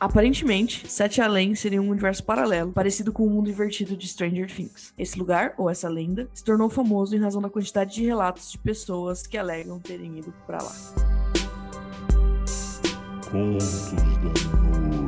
Aparentemente, Sete Além seria um universo paralelo, parecido com o mundo invertido de Stranger Things. Esse lugar, ou essa lenda, se tornou famoso em razão da quantidade de relatos de pessoas que alegam terem ido para lá. Contos da Noite.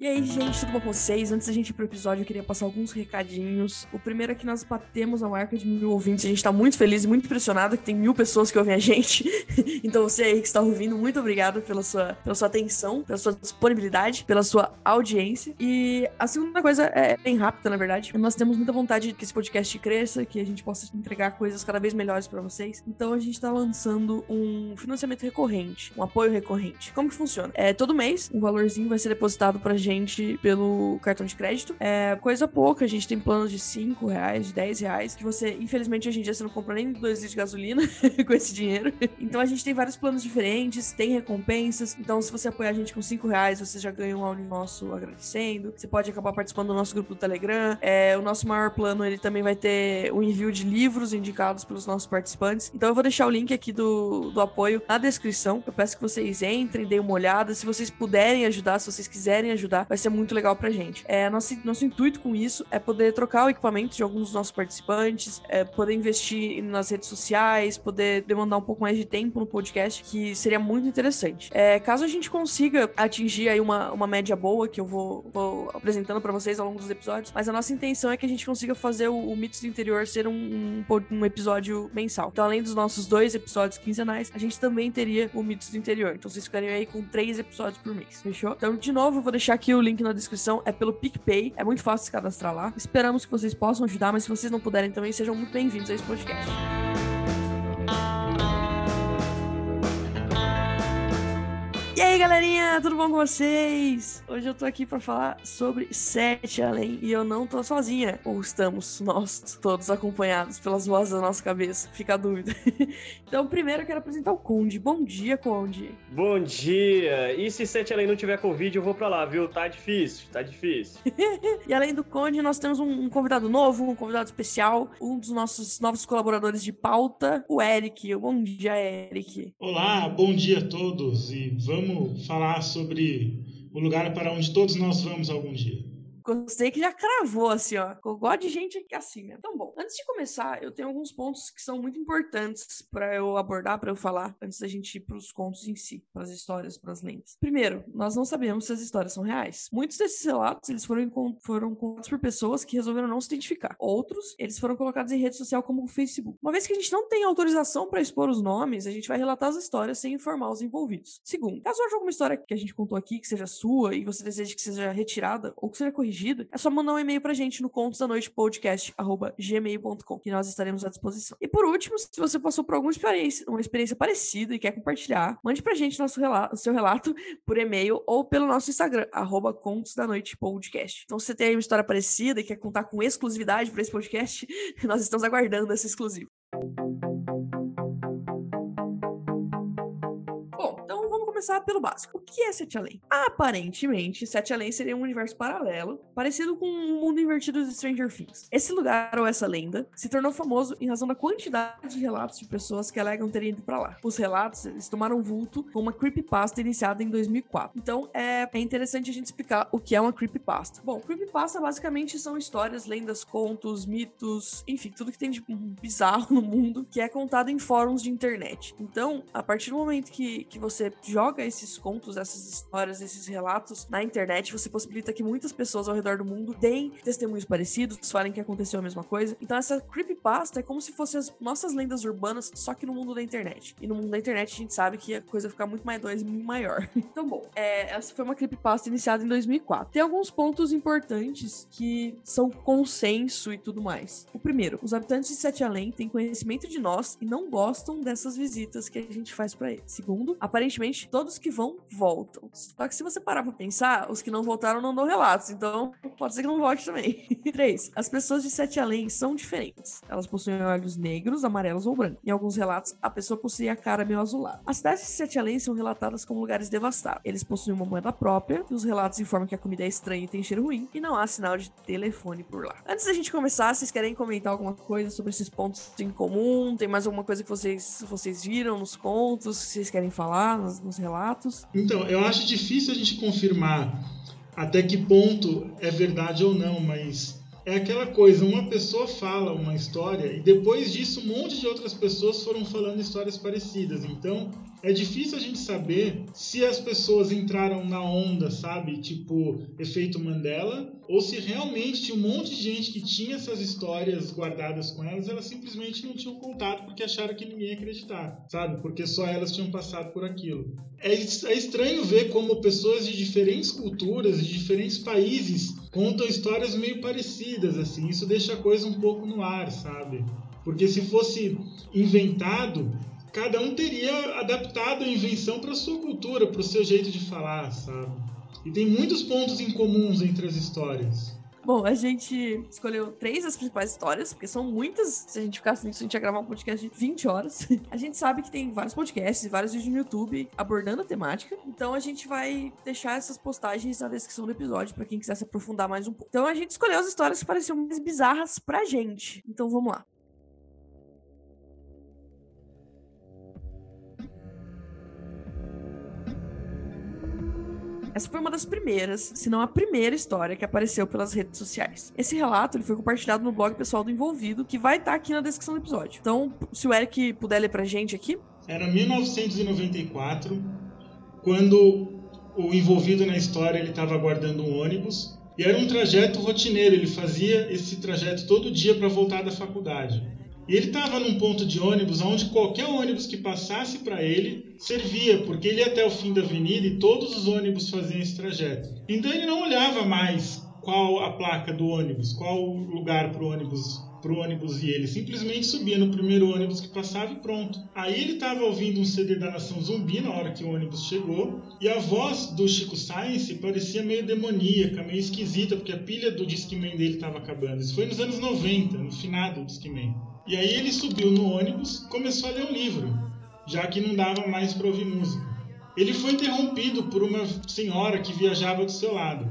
E aí, gente, tudo bom com vocês? Antes da gente ir pro episódio, eu queria passar alguns recadinhos. O primeiro é que nós batemos a marca de mil ouvintes. A gente tá muito feliz e muito impressionado que tem mil pessoas que ouvem a gente. então, você aí que está ouvindo, muito obrigado pela sua, pela sua atenção, pela sua disponibilidade, pela sua audiência. E a segunda coisa é bem rápida, na verdade. Nós temos muita vontade que esse podcast cresça, que a gente possa entregar coisas cada vez melhores para vocês. Então, a gente tá lançando um financiamento recorrente, um apoio recorrente. Como que funciona? É, todo mês, um valorzinho vai ser depositado pra gente gente pelo cartão de crédito. É coisa pouca, a gente tem planos de 5 reais, de 10 reais, que você, infelizmente, hoje em dia você não compra nem 2 litros de gasolina com esse dinheiro. Então a gente tem vários planos diferentes, tem recompensas. Então, se você apoiar a gente com 5 reais, você já ganha um áudio nosso agradecendo. Você pode acabar participando do nosso grupo do Telegram. É, o nosso maior plano, ele também vai ter o envio de livros indicados pelos nossos participantes. Então eu vou deixar o link aqui do, do apoio na descrição. Eu peço que vocês entrem, deem uma olhada. Se vocês puderem ajudar, se vocês quiserem ajudar, vai ser muito legal pra gente. É, nosso, nosso intuito com isso é poder trocar o equipamento de alguns dos nossos participantes, é, poder investir nas redes sociais, poder demandar um pouco mais de tempo no podcast, que seria muito interessante. É, caso a gente consiga atingir aí uma, uma média boa, que eu vou, vou apresentando para vocês ao longo dos episódios, mas a nossa intenção é que a gente consiga fazer o, o Mitos do Interior ser um, um, um episódio mensal. Então, além dos nossos dois episódios quinzenais, a gente também teria o Mitos do Interior. Então, vocês ficariam aí com três episódios por mês. Fechou? Então, de novo, eu vou deixar aqui o link na descrição, é pelo PicPay. É muito fácil se cadastrar lá. Esperamos que vocês possam ajudar, mas se vocês não puderem também, sejam muito bem-vindos a esse podcast. E aí, galerinha, tudo bom com vocês? Hoje eu tô aqui para falar sobre Sete Além e eu não tô sozinha. Ou estamos nós todos acompanhados pelas vozes da nossa cabeça? Fica a dúvida. então, primeiro eu quero apresentar o Conde. Bom dia, Conde. Bom dia. E se Sete Além não tiver Covid, eu vou para lá, viu? Tá difícil, tá difícil. e além do Conde, nós temos um convidado novo, um convidado especial, um dos nossos novos colaboradores de pauta, o Eric. Bom dia, Eric. Olá, bom dia a todos e vamos vamos falar sobre o lugar para onde todos nós vamos algum dia. Gostei que já cravou, assim, ó. Eu gosto de gente aqui assim, né? Então, bom, antes de começar, eu tenho alguns pontos que são muito importantes para eu abordar, para eu falar, antes da gente ir pros contos em si, pras histórias, pras lendas. Primeiro, nós não sabemos se as histórias são reais. Muitos desses relatos, eles foram, foram contados por pessoas que resolveram não se identificar. Outros, eles foram colocados em rede social como o Facebook. Uma vez que a gente não tem autorização para expor os nomes, a gente vai relatar as histórias sem informar os envolvidos. Segundo, caso haja alguma história que a gente contou aqui que seja sua e você deseje que seja retirada ou que seja corrigida, é só mandar um e-mail pra gente no contos da noite podcast@gmail.com, que nós estaremos à disposição. E por último, se você passou por alguma experiência, uma experiência parecida e quer compartilhar, mande pra gente nosso relato, seu relato por e-mail ou pelo nosso Instagram, arroba contos noite podcast. Então, se você tem uma história parecida e quer contar com exclusividade para esse podcast, nós estamos aguardando esse exclusivo. Começar pelo básico. O que é Sete Além? Aparentemente, Sete Além seria um universo paralelo, parecido com um mundo invertido de Stranger Things. Esse lugar, ou essa lenda, se tornou famoso em razão da quantidade de relatos de pessoas que alegam terem ido para lá. Os relatos, eles tomaram vulto com uma creepypasta iniciada em 2004. Então, é, é interessante a gente explicar o que é uma creepypasta. Bom, creepypasta basicamente são histórias, lendas, contos, mitos, enfim, tudo que tem de bizarro no mundo que é contado em fóruns de internet. Então, a partir do momento que, que você joga joga esses contos, essas histórias, esses relatos na internet, você possibilita que muitas pessoas ao redor do mundo deem testemunhos parecidos, falem que aconteceu a mesma coisa. Então essa creepypasta é como se fossem as nossas lendas urbanas, só que no mundo da internet. E no mundo da internet a gente sabe que a coisa fica muito mais dois, muito maior. então, bom, é, essa foi uma creepypasta iniciada em 2004. Tem alguns pontos importantes que são consenso e tudo mais. O primeiro, os habitantes de Sete Além têm conhecimento de nós e não gostam dessas visitas que a gente faz para eles. Segundo, aparentemente, Todos que vão, voltam. Só que se você parar pra pensar, os que não voltaram não dão relatos, então pode ser que não volte também. 3. As pessoas de Sete Além são diferentes. Elas possuem olhos negros, amarelos ou brancos. Em alguns relatos, a pessoa possui a cara meio azulada. As cidades de Sete Além são relatadas como lugares devastados. Eles possuem uma moeda própria, e os relatos informam que a comida é estranha e tem cheiro ruim, e não há sinal de telefone por lá. Antes da gente começar, vocês querem comentar alguma coisa sobre esses pontos em comum? Tem mais alguma coisa que vocês, vocês viram nos contos, que vocês querem falar nos, nos relatos? Então, eu acho difícil a gente confirmar até que ponto é verdade ou não, mas é aquela coisa, uma pessoa fala uma história e depois disso um monte de outras pessoas foram falando histórias parecidas. Então, é difícil a gente saber se as pessoas entraram na onda, sabe? Tipo, efeito Mandela, ou se realmente tinha um monte de gente que tinha essas histórias guardadas com elas, elas simplesmente não tinham contato porque acharam que ninguém ia acreditar, sabe? Porque só elas tinham passado por aquilo. É, é estranho ver como pessoas de diferentes culturas, de diferentes países, contam histórias meio parecidas, assim. Isso deixa a coisa um pouco no ar, sabe? Porque se fosse inventado, cada um teria adaptado a invenção para sua cultura, para o seu jeito de falar, sabe? E tem muitos pontos em comuns entre as histórias. Bom, a gente escolheu três das principais histórias, porque são muitas. Se a gente ficasse nisso, a gente ia gravar um podcast de 20 horas. A gente sabe que tem vários podcasts e vários vídeos no YouTube abordando a temática. Então a gente vai deixar essas postagens na descrição do episódio para quem quiser se aprofundar mais um pouco. Então a gente escolheu as histórias que pareciam mais bizarras pra gente. Então vamos lá. Essa foi uma das primeiras, se não a primeira história que apareceu pelas redes sociais. Esse relato ele foi compartilhado no blog pessoal do Envolvido, que vai estar aqui na descrição do episódio. Então, se o Eric puder ler pra gente aqui. Era 1994, quando o envolvido na história ele estava aguardando um ônibus e era um trajeto rotineiro. Ele fazia esse trajeto todo dia para voltar da faculdade. E ele estava num ponto de ônibus onde qualquer ônibus que passasse para ele servia, porque ele ia até o fim da avenida e todos os ônibus faziam esse trajeto. Então ele não olhava mais qual a placa do ônibus, qual o lugar para o ônibus pro ônibus e ele simplesmente subia no primeiro ônibus que passava e pronto. Aí ele estava ouvindo um CD da Nação Zumbi na hora que o ônibus chegou e a voz do Chico Science parecia meio demoníaca, meio esquisita, porque a pilha do Discman dele estava acabando. Isso foi nos anos 90, no finado do Discman. E aí ele subiu no ônibus começou a ler um livro, já que não dava mais para ouvir música. Ele foi interrompido por uma senhora que viajava do seu lado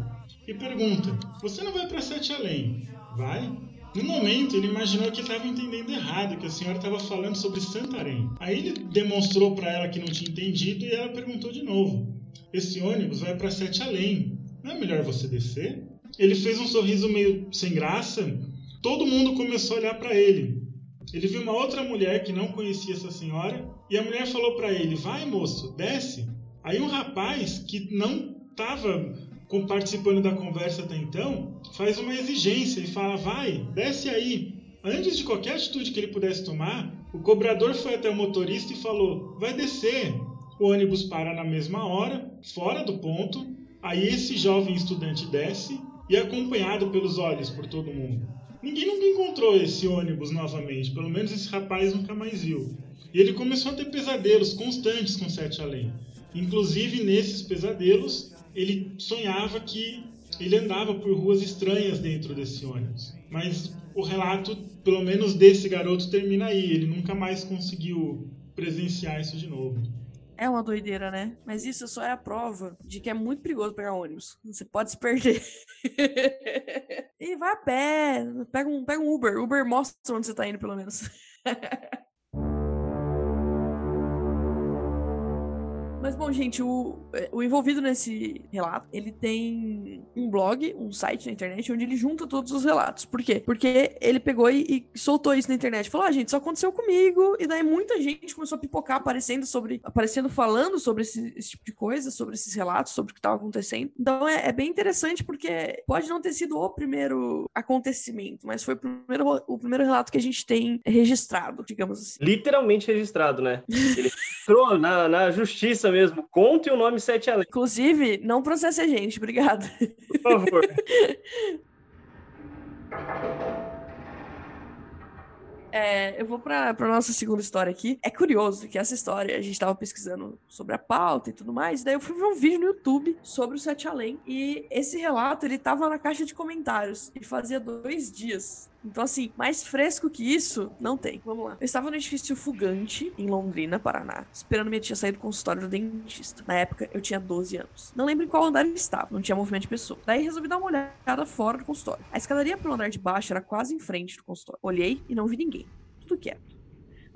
e pergunta: Você não vai para Sete Além? Vai? No momento, ele imaginou que estava entendendo errado, que a senhora estava falando sobre Santarém. Aí ele demonstrou para ela que não tinha entendido e ela perguntou de novo: Esse ônibus vai para Sete Além. Não é melhor você descer? Ele fez um sorriso meio sem graça. Todo mundo começou a olhar para ele. Ele viu uma outra mulher que não conhecia essa senhora e a mulher falou para ele: Vai, moço, desce. Aí um rapaz que não estava participando da conversa até então faz uma exigência e fala: Vai, desce aí. Antes de qualquer atitude que ele pudesse tomar, o cobrador foi até o motorista e falou: Vai descer. O ônibus para na mesma hora, fora do ponto. Aí esse jovem estudante desce e é acompanhado pelos olhos por todo mundo. Ninguém nunca encontrou esse ônibus novamente, pelo menos esse rapaz nunca mais viu. E ele começou a ter pesadelos constantes com Sete Além. Inclusive, nesses pesadelos, ele sonhava que ele andava por ruas estranhas dentro desse ônibus. Mas o relato, pelo menos desse garoto, termina aí. Ele nunca mais conseguiu presenciar isso de novo. É uma doideira, né? Mas isso só é a prova de que é muito perigoso pegar ônibus. Você pode se perder. e vai a pé. Pega um, pega um Uber. Uber mostra onde você tá indo, pelo menos. Mas bom, gente, o, é, o envolvido nesse relato, ele tem um blog, um site na internet, onde ele junta todos os relatos. Por quê? Porque ele pegou e, e soltou isso na internet. Falou, ah, gente, isso aconteceu comigo. E daí muita gente começou a pipocar aparecendo sobre, aparecendo falando sobre esse, esse tipo de coisa, sobre esses relatos, sobre o que estava acontecendo. Então é, é, bem interessante porque pode não ter sido o primeiro acontecimento, mas foi o primeiro, o primeiro relato que a gente tem registrado, digamos assim. Literalmente registrado, né? Ele entrou na, na justiça mesmo. Conte o nome Sete Além. Inclusive, não processe a gente. Obrigada. Por favor. É, eu vou pra, pra nossa segunda história aqui. É curioso que essa história, a gente tava pesquisando sobre a pauta e tudo mais, daí eu fui ver um vídeo no YouTube sobre o Sete Além, e esse relato, ele tava na caixa de comentários, e fazia dois dias. Então, assim, mais fresco que isso, não tem. Vamos lá. Eu estava no edifício Fugante, em Londrina, Paraná, esperando minha tia sair do consultório do dentista. Na época, eu tinha 12 anos. Não lembro em qual andar eu estava, não tinha movimento de pessoa. Daí resolvi dar uma olhada fora do consultório. A escadaria pelo andar de baixo era quase em frente do consultório. Olhei e não vi ninguém. Tudo quieto.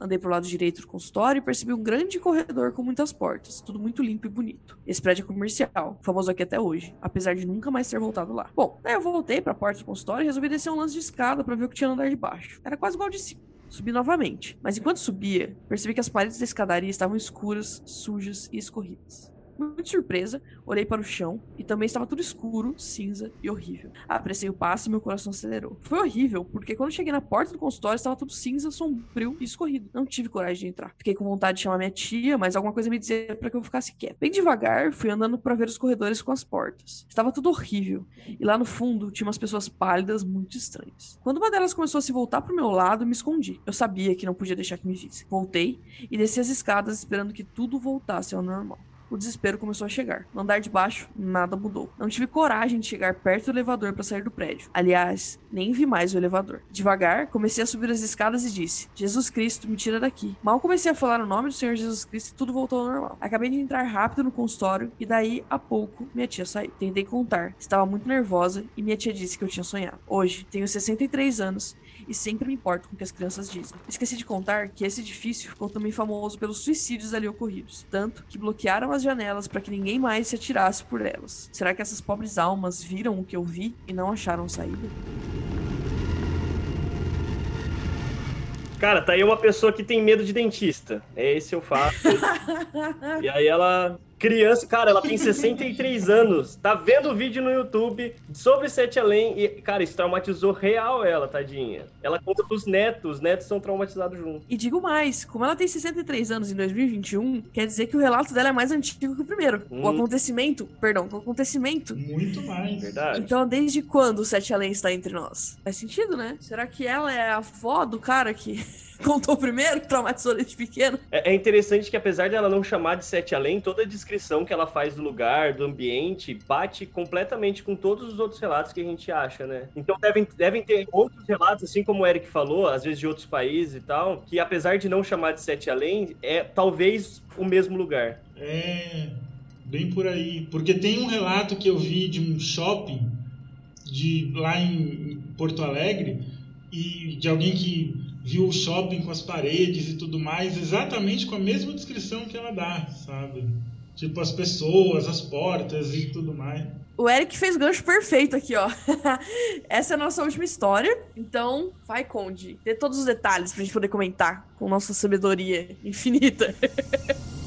Andei pro lado direito do consultório e percebi um grande corredor com muitas portas, tudo muito limpo e bonito. Esse prédio é comercial, famoso aqui até hoje, apesar de nunca mais ter voltado lá. Bom, daí eu voltei pra porta do consultório e resolvi descer um lance de escada pra ver o que tinha no andar de baixo. Era quase igual de cima. Subi novamente, mas enquanto subia, percebi que as paredes da escadaria estavam escuras, sujas e escorridas. Muito surpresa, olhei para o chão e também estava tudo escuro, cinza e horrível. Apressei o passo e meu coração acelerou. Foi horrível, porque quando cheguei na porta do consultório estava tudo cinza, sombrio e escorrido. Não tive coragem de entrar. Fiquei com vontade de chamar minha tia, mas alguma coisa me dizia para que eu ficasse quieto. Bem devagar, fui andando para ver os corredores com as portas. Estava tudo horrível, e lá no fundo tinha umas pessoas pálidas muito estranhas. Quando uma delas começou a se voltar para o meu lado, me escondi. Eu sabia que não podia deixar que me visse. Voltei e desci as escadas esperando que tudo voltasse ao normal o desespero começou a chegar. No andar de baixo, nada mudou. Não tive coragem de chegar perto do elevador para sair do prédio. Aliás, nem vi mais o elevador. Devagar, comecei a subir as escadas e disse: Jesus Cristo, me tira daqui. Mal comecei a falar o nome do Senhor Jesus Cristo e tudo voltou ao normal. Acabei de entrar rápido no consultório e daí a pouco minha tia saiu. Tentei contar, estava muito nervosa e minha tia disse que eu tinha sonhado. Hoje, tenho 63 anos e sempre me importo com o que as crianças dizem. Esqueci de contar que esse edifício ficou também famoso pelos suicídios ali ocorridos, tanto que bloquearam as janelas para que ninguém mais se atirasse por elas. Será que essas pobres almas viram o que eu vi e não acharam saída? Cara, tá aí uma pessoa que tem medo de dentista. É esse o fato. e aí ela Criança, cara, ela tem 63 anos, tá vendo o vídeo no YouTube sobre Sete Além e, cara, isso traumatizou real ela, tadinha. Ela conta pros netos, os netos são traumatizados junto. E digo mais, como ela tem 63 anos em 2021, quer dizer que o relato dela é mais antigo que o primeiro. Hum. O acontecimento, perdão, o acontecimento. Muito mais. Verdade. Então, desde quando o Sete Além está entre nós? Faz sentido, né? Será que ela é a avó do cara que contou primeiro, que traumatizou desde pequeno? É, é interessante que apesar dela não chamar de Sete Além, toda a descrição descrição que ela faz do lugar, do ambiente, bate completamente com todos os outros relatos que a gente acha, né? Então devem, devem ter outros relatos, assim como o Eric falou, às vezes de outros países e tal, que apesar de não chamar de Sete Além, é talvez o mesmo lugar. É, bem por aí. Porque tem um relato que eu vi de um shopping de lá em Porto Alegre e de alguém que viu o shopping com as paredes e tudo mais, exatamente com a mesma descrição que ela dá, sabe? Tipo, as pessoas, as portas e tudo mais. O Eric fez gancho perfeito aqui, ó. Essa é a nossa última história. Então, vai, Conde. Dê todos os detalhes pra gente poder comentar com nossa sabedoria infinita.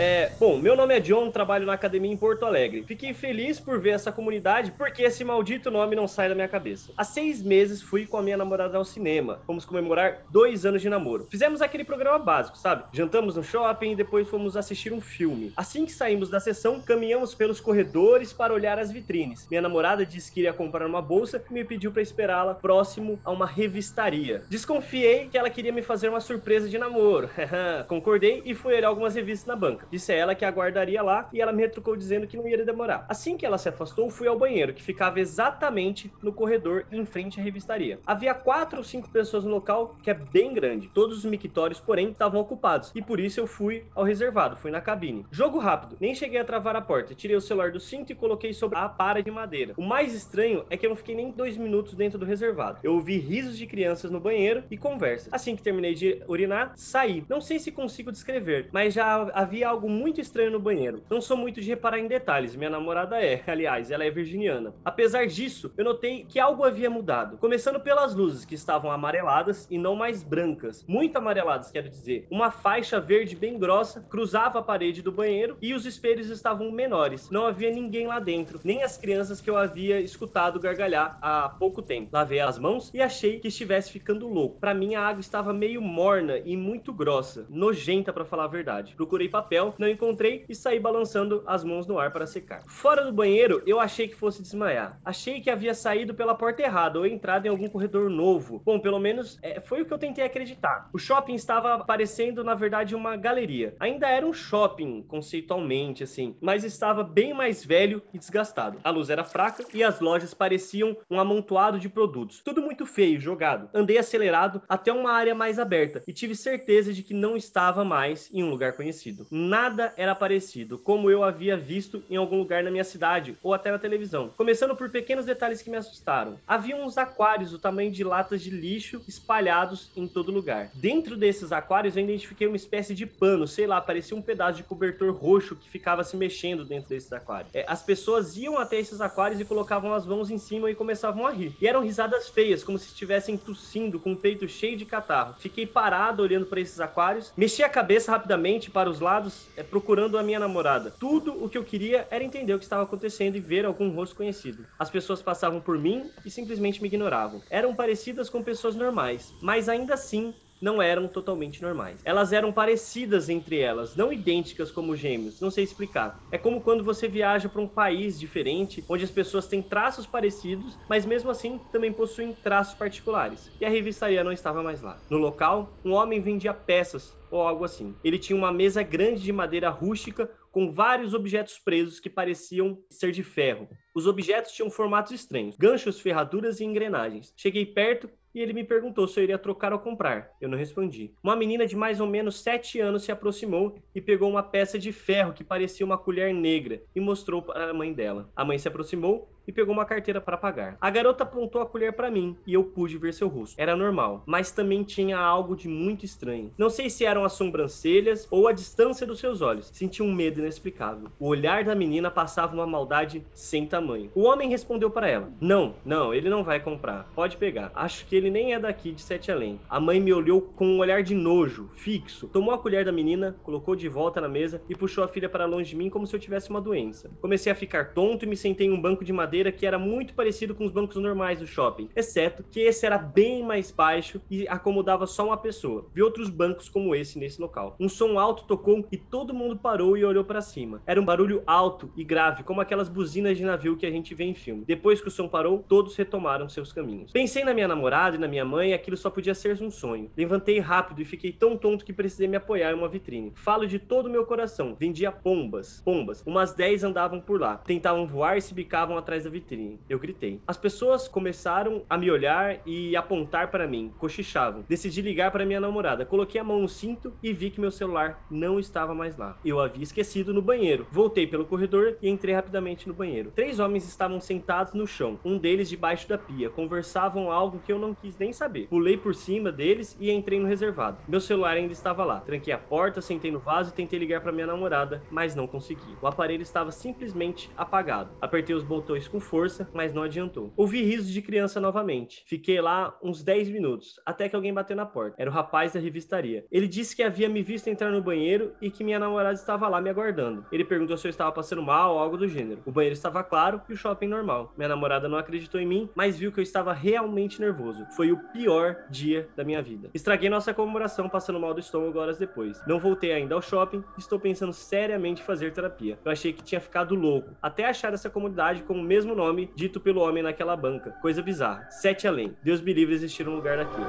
É, bom, meu nome é John, trabalho na academia em Porto Alegre. Fiquei feliz por ver essa comunidade, porque esse maldito nome não sai da minha cabeça. Há seis meses fui com a minha namorada ao cinema. Fomos comemorar dois anos de namoro. Fizemos aquele programa básico, sabe? Jantamos no shopping e depois fomos assistir um filme. Assim que saímos da sessão, caminhamos pelos corredores para olhar as vitrines. Minha namorada disse que iria comprar uma bolsa e me pediu para esperá-la próximo a uma revistaria. Desconfiei que ela queria me fazer uma surpresa de namoro. Concordei e fui olhar algumas revistas na banca. Disse a ela que aguardaria lá e ela me retrucou dizendo que não ia demorar. Assim que ela se afastou, fui ao banheiro, que ficava exatamente no corredor em frente à revistaria. Havia quatro ou cinco pessoas no local, que é bem grande. Todos os mictórios, porém, estavam ocupados. E por isso eu fui ao reservado, fui na cabine. Jogo rápido, nem cheguei a travar a porta. Tirei o celular do cinto e coloquei sobre a para de madeira. O mais estranho é que eu não fiquei nem dois minutos dentro do reservado. Eu ouvi risos de crianças no banheiro e conversa. Assim que terminei de urinar, saí. Não sei se consigo descrever, mas já havia algo muito estranho no banheiro. Não sou muito de reparar em detalhes, minha namorada é, aliás, ela é virginiana. Apesar disso, eu notei que algo havia mudado. Começando pelas luzes, que estavam amareladas e não mais brancas. Muito amareladas, quero dizer. Uma faixa verde bem grossa cruzava a parede do banheiro e os espelhos estavam menores. Não havia ninguém lá dentro, nem as crianças que eu havia escutado gargalhar há pouco tempo. Lavei as mãos e achei que estivesse ficando louco. Para mim, a água estava meio morna e muito grossa, nojenta para falar a verdade. Procurei papel papel, não encontrei e saí balançando as mãos no ar para secar. Fora do banheiro, eu achei que fosse desmaiar. Achei que havia saído pela porta errada ou entrado em algum corredor novo. Bom, pelo menos é, foi o que eu tentei acreditar. O shopping estava parecendo, na verdade, uma galeria. Ainda era um shopping, conceitualmente, assim, mas estava bem mais velho e desgastado. A luz era fraca e as lojas pareciam um amontoado de produtos. Tudo muito feio, jogado. Andei acelerado até uma área mais aberta e tive certeza de que não estava mais em um lugar conhecido. Nada era parecido, como eu havia visto em algum lugar na minha cidade ou até na televisão. Começando por pequenos detalhes que me assustaram. Havia uns aquários do tamanho de latas de lixo espalhados em todo lugar. Dentro desses aquários eu identifiquei uma espécie de pano, sei lá, parecia um pedaço de cobertor roxo que ficava se mexendo dentro desses aquários. É, as pessoas iam até esses aquários e colocavam as mãos em cima e começavam a rir. E eram risadas feias, como se estivessem tossindo com o peito cheio de catarro. Fiquei parado olhando para esses aquários, mexi a cabeça rapidamente para os lados, é, procurando a minha namorada. Tudo o que eu queria era entender o que estava acontecendo e ver algum rosto conhecido. As pessoas passavam por mim e simplesmente me ignoravam. Eram parecidas com pessoas normais, mas ainda assim não eram totalmente normais. Elas eram parecidas entre elas, não idênticas como gêmeos, não sei explicar. É como quando você viaja para um país diferente, onde as pessoas têm traços parecidos, mas mesmo assim também possuem traços particulares. E a revistaria não estava mais lá. No local, um homem vendia peças ou algo assim. Ele tinha uma mesa grande de madeira rústica com vários objetos presos que pareciam ser de ferro. Os objetos tinham formatos estranhos, ganchos, ferraduras e engrenagens. Cheguei perto e ele me perguntou se eu iria trocar ou comprar. Eu não respondi. Uma menina de mais ou menos 7 anos se aproximou e pegou uma peça de ferro que parecia uma colher negra e mostrou para a mãe dela. A mãe se aproximou e pegou uma carteira para pagar. A garota apontou a colher para mim e eu pude ver seu rosto. Era normal, mas também tinha algo de muito estranho. Não sei se eram as sobrancelhas ou a distância dos seus olhos. Senti um medo inexplicável. O olhar da menina passava uma maldade sem tamanho. O homem respondeu para ela: Não, não, ele não vai comprar. Pode pegar. Acho que ele nem é daqui de Sete Além. A mãe me olhou com um olhar de nojo, fixo. Tomou a colher da menina, colocou de volta na mesa e puxou a filha para longe de mim como se eu tivesse uma doença. Comecei a ficar tonto e me sentei em um banco de madeira que era muito parecido com os bancos normais do shopping, exceto que esse era bem mais baixo e acomodava só uma pessoa. Vi outros bancos como esse nesse local. Um som alto tocou e todo mundo parou e olhou para cima. Era um barulho alto e grave, como aquelas buzinas de navio que a gente vê em filme. Depois que o som parou, todos retomaram seus caminhos. Pensei na minha namorada e na minha mãe, e aquilo só podia ser um sonho. Levantei rápido e fiquei tão tonto que precisei me apoiar em uma vitrine. Falo de todo o meu coração. Vendia pombas. Pombas. Umas 10 andavam por lá. Tentavam voar e se bicavam atrás da da vitrine. Eu gritei. As pessoas começaram a me olhar e apontar para mim, cochichavam. Decidi ligar para minha namorada. Coloquei a mão no cinto e vi que meu celular não estava mais lá. Eu havia esquecido no banheiro. Voltei pelo corredor e entrei rapidamente no banheiro. Três homens estavam sentados no chão, um deles debaixo da pia. Conversavam algo que eu não quis nem saber. Pulei por cima deles e entrei no reservado. Meu celular ainda estava lá. Tranquei a porta, sentei no vaso e tentei ligar para minha namorada, mas não consegui. O aparelho estava simplesmente apagado. Apertei os botões com com força, mas não adiantou. Ouvi risos de criança novamente. Fiquei lá uns 10 minutos, até que alguém bateu na porta. Era o rapaz da revistaria. Ele disse que havia me visto entrar no banheiro e que minha namorada estava lá me aguardando. Ele perguntou se eu estava passando mal ou algo do gênero. O banheiro estava claro e o shopping normal. Minha namorada não acreditou em mim, mas viu que eu estava realmente nervoso. Foi o pior dia da minha vida. Estraguei nossa comemoração passando mal do estômago horas depois. Não voltei ainda ao shopping e estou pensando seriamente em fazer terapia. Eu achei que tinha ficado louco, até achar essa comunidade com o mesmo mesmo nome dito pelo homem naquela banca. Coisa bizarra. Sete além. Deus me livre existir um lugar daquilo.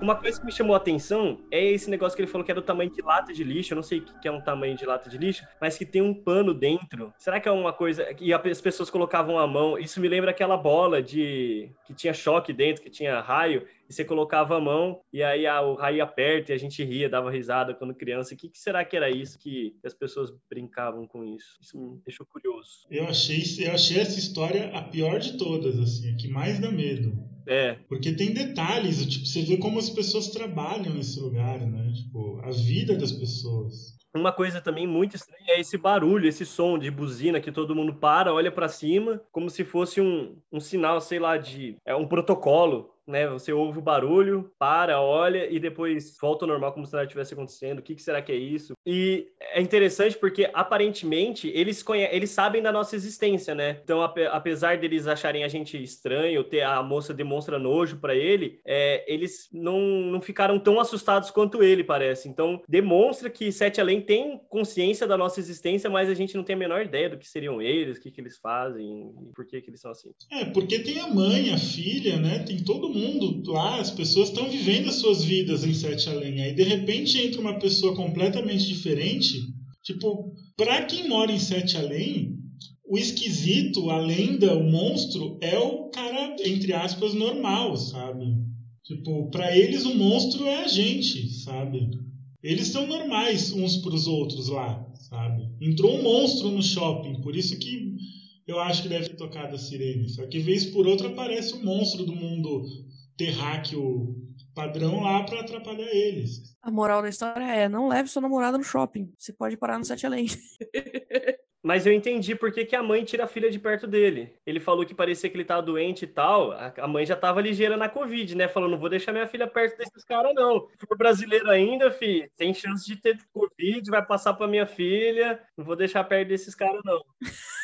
Uma coisa que me chamou a atenção é esse negócio que ele falou que é do tamanho de lata de lixo. Eu não sei o que é um tamanho de lata de lixo, mas que tem um pano dentro. Será que é uma coisa que as pessoas colocavam a mão? Isso me lembra aquela bola de que tinha choque dentro, que tinha raio e você colocava a mão e aí a, o raio aperta e a gente ria, dava risada quando criança. O que, que, será que era isso que as pessoas brincavam com isso? Isso me deixou curioso. Eu achei, eu achei essa história a pior de todas, assim, a que mais dá medo. É. Porque tem detalhes, tipo, você vê como as pessoas trabalham nesse lugar, né? Tipo, a vida das pessoas. Uma coisa também muito estranha é esse barulho, esse som de buzina que todo mundo para, olha para cima, como se fosse um, um sinal, sei lá, de é um protocolo né? Você ouve o barulho, para, olha e depois volta ao normal como se nada tivesse acontecendo. O que, que será que é isso? E é interessante porque aparentemente eles conhe... eles sabem da nossa existência, né? Então, apesar deles acharem a gente estranho, ter a moça demonstra nojo para ele, é, eles não, não ficaram tão assustados quanto ele parece. Então, demonstra que Sete Além tem consciência da nossa existência, mas a gente não tem a menor ideia do que seriam eles, o que, que eles fazem e por que, que eles são assim. É, porque tem a mãe, a filha, né? Tem todo mundo lá, as pessoas estão vivendo as suas vidas em Sete Além. Aí, de repente, entra uma pessoa completamente diferente. Tipo, pra quem mora em Sete Além, o esquisito, a lenda, o monstro é o cara, entre aspas, normal, sabe? Tipo, para eles o monstro é a gente, sabe? Eles são normais uns para os outros lá, sabe? Entrou um monstro no shopping, por isso que eu acho que deve ter tocado a sirene. Só que vez por outra aparece um monstro do mundo terráqueo padrão lá para atrapalhar eles. A moral da história é: não leve sua namorada no shopping. Você pode parar no Sete Além. Mas eu entendi por que, que a mãe tira a filha de perto dele. Ele falou que parecia que ele tava doente e tal. A mãe já tava ligeira na Covid, né? Falou, não vou deixar minha filha perto desses caras, não. Se for brasileiro ainda, fi, tem chance de ter Covid, vai passar pra minha filha. Não vou deixar perto desses caras, não.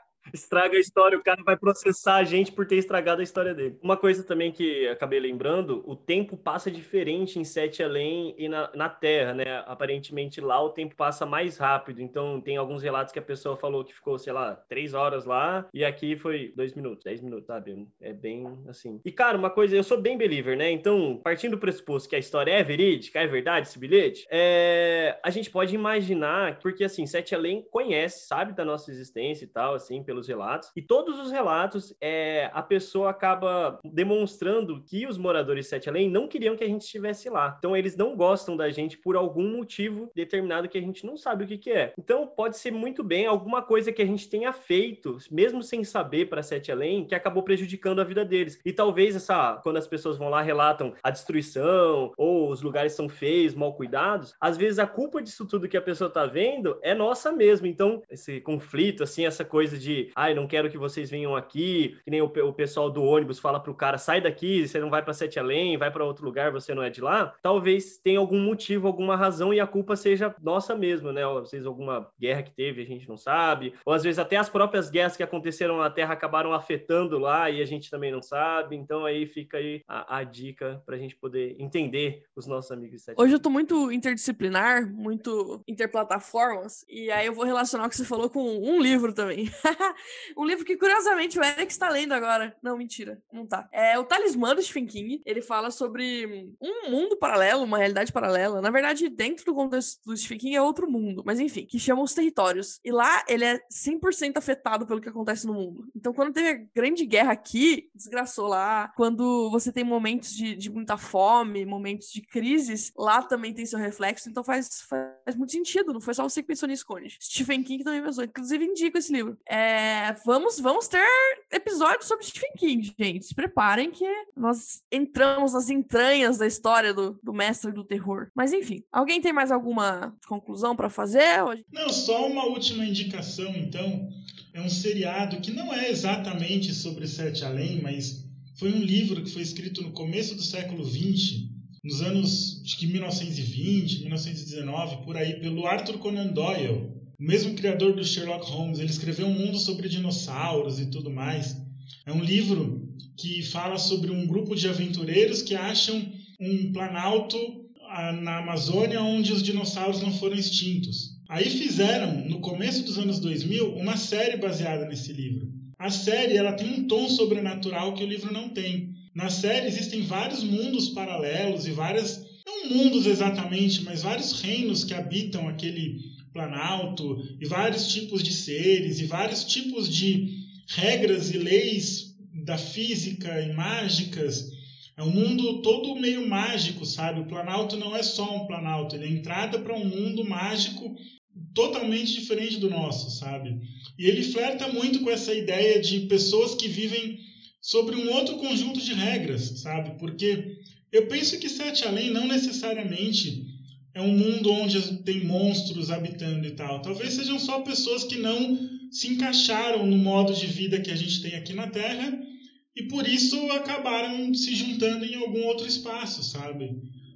estraga a história, o cara vai processar a gente por ter estragado a história dele. Uma coisa também que acabei lembrando, o tempo passa diferente em Sete Além e na, na Terra, né? Aparentemente lá o tempo passa mais rápido, então tem alguns relatos que a pessoa falou que ficou, sei lá, três horas lá, e aqui foi dois minutos, dez minutos, sabe? É bem assim. E, cara, uma coisa, eu sou bem believer, né? Então, partindo do pressuposto que a história é verídica, é verdade esse bilhete, é... a gente pode imaginar, porque assim, Sete Além conhece, sabe da nossa existência e tal, assim, pelos relatos. E todos os relatos, é, a pessoa acaba demonstrando que os moradores Sete Além não queriam que a gente estivesse lá. Então, eles não gostam da gente por algum motivo determinado que a gente não sabe o que, que é. Então, pode ser muito bem alguma coisa que a gente tenha feito, mesmo sem saber para Sete Além, que acabou prejudicando a vida deles. E talvez essa, quando as pessoas vão lá relatam a destruição ou os lugares são feios, mal cuidados, às vezes a culpa disso tudo que a pessoa tá vendo é nossa mesmo. Então, esse conflito, assim, essa coisa de ai, não quero que vocês venham aqui, que nem o, o pessoal do ônibus fala pro cara, sai daqui, você não vai para Sete Além, vai para outro lugar, você não é de lá, talvez tenha algum motivo, alguma razão e a culpa seja nossa mesmo, né? Ou às vezes alguma guerra que teve, a gente não sabe, ou às vezes até as próprias guerras que aconteceram na Terra acabaram afetando lá e a gente também não sabe, então aí fica aí a, a dica pra gente poder entender os nossos amigos de Sete Hoje eu tô muito interdisciplinar, muito interplataformas, e aí eu vou relacionar o que você falou com um livro também. um livro que, curiosamente, o Eric está lendo agora. Não, mentira, não tá. É o Talismã do Stephen King. Ele fala sobre um mundo paralelo, uma realidade paralela. Na verdade, dentro do contexto do Stephen King é outro mundo, mas enfim, que chama os territórios. E lá ele é 100% afetado pelo que acontece no mundo. Então, quando teve a grande guerra aqui, desgraçou lá. Quando você tem momentos de, de muita fome, momentos de crises, lá também tem seu reflexo. Então, faz, faz muito sentido. Não foi só você que pensou nisso, Cone. Stephen King também pensou. Inclusive, indico esse livro. É, vamos, vamos ter episódios sobre Stephen King, gente. Se preparem que nós entramos nas entranhas da história do, do mestre do terror. Mas enfim, alguém tem mais alguma conclusão para fazer? Não, só uma última indicação, então. É um seriado que não é exatamente sobre Sete Além, mas foi um livro que foi escrito no começo do século XX, nos anos que 1920, 1919, por aí, pelo Arthur Conan Doyle o mesmo criador do Sherlock Holmes, ele escreveu um mundo sobre dinossauros e tudo mais. É um livro que fala sobre um grupo de aventureiros que acham um planalto ah, na Amazônia onde os dinossauros não foram extintos. Aí fizeram, no começo dos anos 2000, uma série baseada nesse livro. A série ela tem um tom sobrenatural que o livro não tem. Na série existem vários mundos paralelos e várias não mundos exatamente, mas vários reinos que habitam aquele Planalto, e vários tipos de seres, e vários tipos de regras e leis da física e mágicas. É um mundo todo meio mágico, sabe? O Planalto não é só um Planalto, ele é entrada para um mundo mágico totalmente diferente do nosso, sabe? E ele flerta muito com essa ideia de pessoas que vivem sobre um outro conjunto de regras, sabe? Porque eu penso que Sete Além não necessariamente é um mundo onde tem monstros habitando e tal. Talvez sejam só pessoas que não se encaixaram no modo de vida que a gente tem aqui na Terra e por isso acabaram se juntando em algum outro espaço, sabe?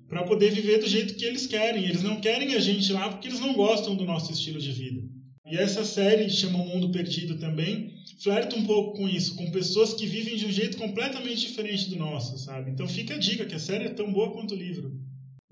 Para poder viver do jeito que eles querem. Eles não querem a gente lá porque eles não gostam do nosso estilo de vida. E essa série chama O Mundo Perdido também, flerta um pouco com isso, com pessoas que vivem de um jeito completamente diferente do nosso, sabe? Então fica a dica que a série é tão boa quanto o livro.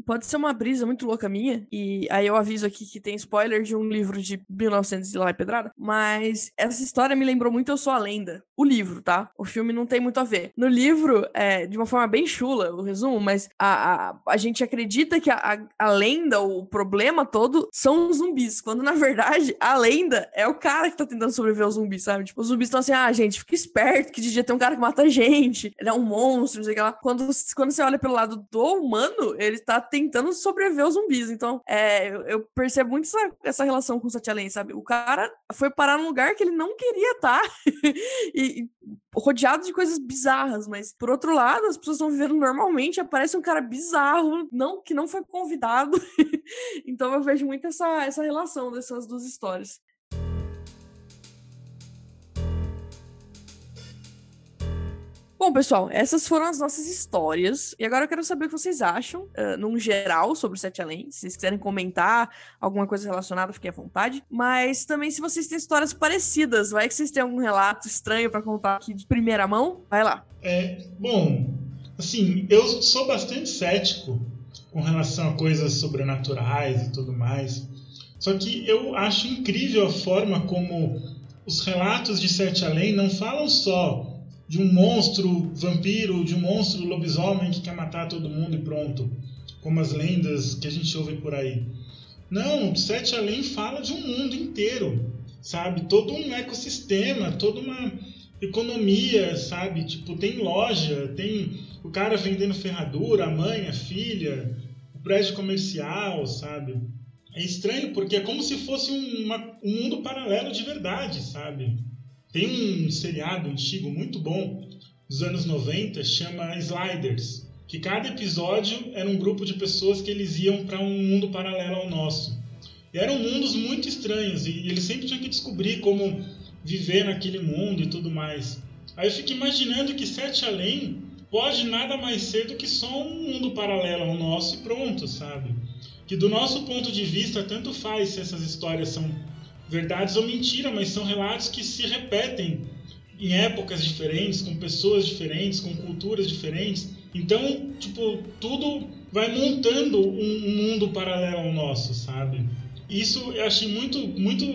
Pode ser uma brisa muito louca minha, e aí eu aviso aqui que tem spoiler de um livro de 1900 e lá pedrada, mas essa história me lembrou muito Eu Sou a Lenda, o livro, tá? O filme não tem muito a ver. No livro, é de uma forma bem chula, o resumo, mas a, a, a gente acredita que a, a, a lenda, o problema todo, são os zumbis, quando na verdade a lenda é o cara que tá tentando sobreviver aos zumbis, sabe? Tipo, os zumbis estão assim, ah, gente, fica esperto que de dia tem um cara que mata gente, ele é um monstro, não sei o que lá. Quando, quando você olha pelo lado do humano, ele tá tentando sobreviver aos zumbis. Então, é, eu, percebo muito essa, essa relação com o Satya sabe? O cara foi parar num lugar que ele não queria estar. E, e, rodeado de coisas bizarras, mas por outro lado, as pessoas estão vivendo normalmente, aparece um cara bizarro, não que não foi convidado. então eu vejo muito essa, essa relação dessas duas histórias. Bom, pessoal, essas foram as nossas histórias. E agora eu quero saber o que vocês acham, uh, num geral, sobre o Sete Além. Se vocês quiserem comentar alguma coisa relacionada, fiquem à vontade. Mas também, se vocês têm histórias parecidas, vai que vocês têm algum relato estranho para contar aqui de primeira mão, vai lá. É, bom, assim, eu sou bastante cético com relação a coisas sobrenaturais e tudo mais. Só que eu acho incrível a forma como os relatos de Sete Além não falam só de um monstro vampiro, de um monstro lobisomem que quer matar todo mundo e pronto, como as lendas que a gente ouve por aí. Não, Sete Além fala de um mundo inteiro, sabe? Todo um ecossistema, toda uma economia, sabe? Tipo, tem loja, tem o cara vendendo ferradura, a mãe, a filha, o prédio comercial, sabe? É estranho porque é como se fosse uma, um mundo paralelo de verdade, sabe? Tem um seriado antigo muito bom dos anos 90, chama Sliders, que cada episódio era um grupo de pessoas que eles iam para um mundo paralelo ao nosso. E eram mundos muito estranhos e eles sempre tinham que descobrir como viver naquele mundo e tudo mais. Aí eu fico imaginando que Sete Além pode nada mais ser do que só um mundo paralelo ao nosso e pronto, sabe? Que do nosso ponto de vista, tanto faz se essas histórias são verdades ou mentira, mas são relatos que se repetem em épocas diferentes, com pessoas diferentes, com culturas diferentes. Então, tipo, tudo vai montando um mundo paralelo ao nosso, sabe? Isso eu achei muito, muito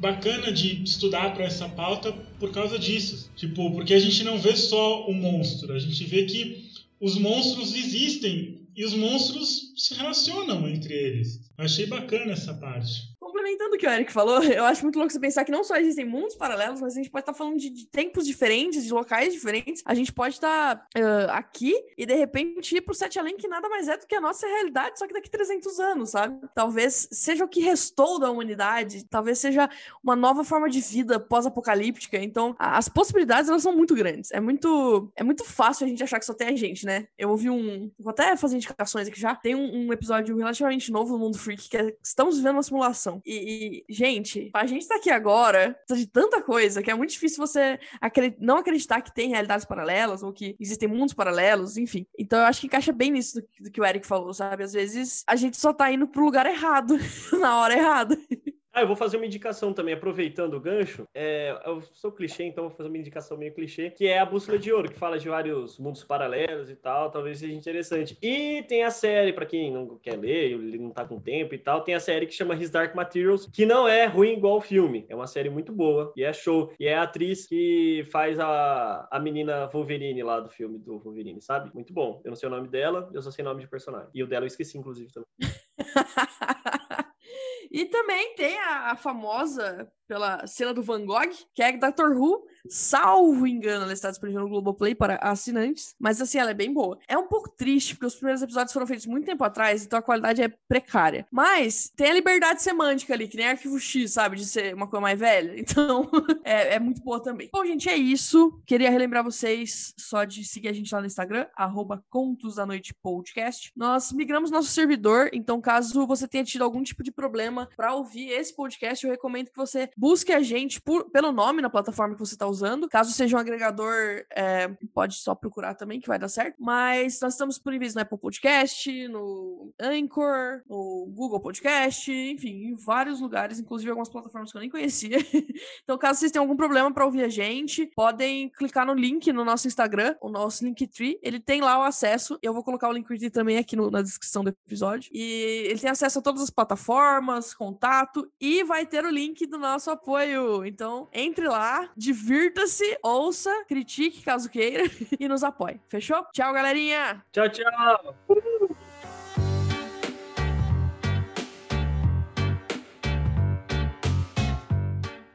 bacana de estudar para essa pauta por causa disso. Tipo, porque a gente não vê só o monstro, a gente vê que os monstros existem e os monstros se relacionam entre eles. Eu achei bacana essa parte complementando o que o Eric falou, eu acho muito louco você pensar que não só existem mundos paralelos, mas a gente pode estar tá falando de, de, tempos diferentes, de locais diferentes. A gente pode estar tá, uh, aqui e de repente ir pro Sete Além, que nada mais é do que a nossa realidade, só que daqui 300 anos, sabe? Talvez seja o que restou da humanidade, talvez seja uma nova forma de vida pós-apocalíptica. Então, a, as possibilidades elas são muito grandes. É muito, é muito fácil a gente achar que só tem a gente, né? Eu ouvi um. Vou até fazer indicações aqui já. Tem um, um episódio relativamente novo do Mundo Freak que é Estamos vivendo uma simulação. E, e, gente, a gente tá aqui agora, de tanta coisa que é muito difícil você acred não acreditar que tem realidades paralelas ou que existem mundos paralelos, enfim. Então eu acho que encaixa bem nisso do, do que o Eric falou, sabe? Às vezes a gente só tá indo pro lugar errado, na hora errada. Ah, eu vou fazer uma indicação também, aproveitando o gancho. É, eu sou clichê, então vou fazer uma indicação meio clichê, que é a Bússola de Ouro, que fala de vários mundos paralelos e tal, talvez seja interessante. E tem a série, para quem não quer ler, não tá com tempo e tal, tem a série que chama His Dark Materials, que não é ruim igual o filme. É uma série muito boa e é show. E é a atriz que faz a, a menina Wolverine lá do filme do Wolverine, sabe? Muito bom. Eu não sei o nome dela, eu só sei o nome de personagem. E o dela eu esqueci, inclusive, também. E também tem a, a famosa pela cena do Van Gogh, que é Doctor Who, salvo engano, ela está disponível no Globoplay para assinantes, mas assim, ela é bem boa. É um pouco triste, porque os primeiros episódios foram feitos muito tempo atrás, então a qualidade é precária. Mas tem a liberdade semântica ali, que nem Arquivo X, sabe, de ser uma coisa mais velha. Então, é, é, muito boa também. Bom, gente, é isso. Queria relembrar vocês só de seguir a gente lá no Instagram, arroba Contos da Noite Podcast. Nós migramos nosso servidor, então caso você tenha tido algum tipo de problema para ouvir esse podcast, eu recomendo que você busque a gente por- pelo nome na plataforma que você está usando. Caso seja um agregador, é, pode só procurar também, que vai dar certo. Mas nós estamos disponíveis no Apple Podcast, no Anchor, no Google Podcast, enfim, em vários lugares, inclusive algumas plataformas que eu nem conhecia. então, caso vocês tenham algum problema para ouvir a gente, podem clicar no link no nosso Instagram, o nosso Linktree. Ele tem lá o acesso. Eu vou colocar o Linktree também aqui no- na descrição do episódio. E ele tem acesso a todas as plataformas, contato e vai ter o link do nosso apoio. Então, entre lá, divirta-se, ouça, critique caso queira e nos apoie. Fechou? Tchau, galerinha! Tchau, tchau.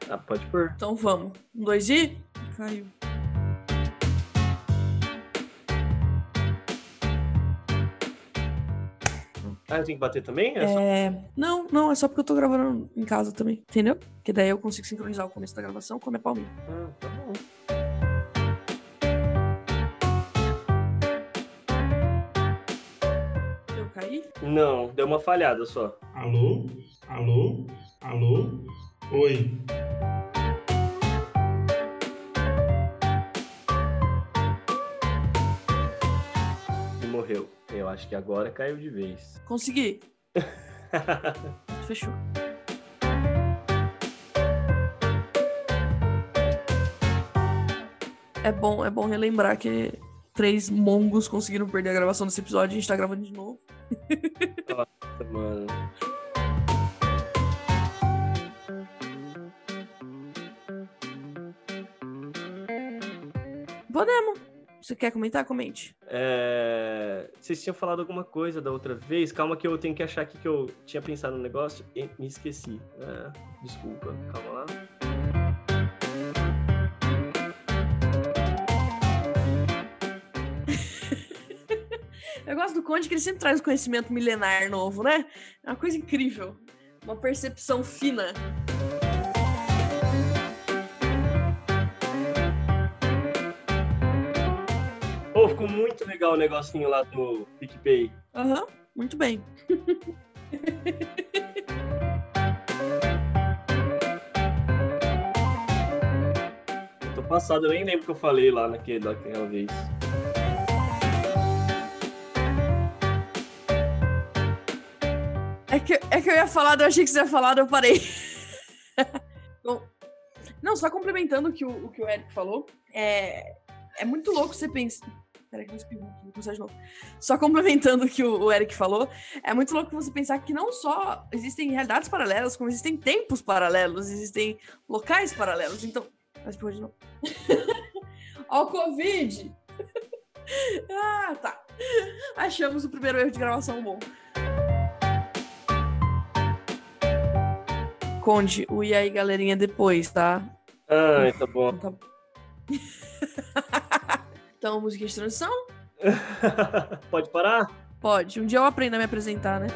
Ah, pode pôr. Então vamos. Um, dois e. Caiu. Ah, eu tenho que bater também? É só- É... Não, não, é só porque eu tô gravando em casa também, entendeu? Porque daí eu consigo sincronizar o começo da gravação com a minha palminha. Ah, tá bom. Eu caí? Não, deu uma falhada só. Alô? Alô? Alô? Oi. Acho que agora caiu de vez. Consegui. Fechou. É bom, é bom relembrar que três mongos conseguiram perder a gravação desse episódio e a gente tá gravando de novo. Mano. Podemos. Você quer comentar? Comente. É... Vocês tinham falado alguma coisa da outra vez? Calma que eu tenho que achar aqui que eu tinha pensado no negócio e me esqueci. É, Desculpa, calma lá. Eu gosto do Conde que ele sempre traz conhecimento milenar novo, né? É uma coisa incrível. Uma percepção fina. Pô, ficou muito legal o negocinho lá do PicPay. Aham, muito bem. Eu tô passado, eu nem lembro o que eu falei lá naquele, naquela vez. É que, é que eu ia falar, eu achei que você ia falar, eu parei. Bom, não, só complementando o que o, o que o Eric falou, é, é muito louco você pensar. Peraí, que eu espirro aqui, vou começar de novo. Só complementando o que o, Eric falou, é muito louco você pensar que não só existem realidades paralelas, como existem tempos paralelos, existem locais paralelos. Então. Mas espirrou de novo. Ó, o Covid! ah, tá. Achamos o primeiro erro de gravação bom. Conde, o e aí, galerinha, depois, tá? Ah, tá bom. Então, tá... então, música de transição? Pode parar? Pode. Um dia eu aprendo a me apresentar, né?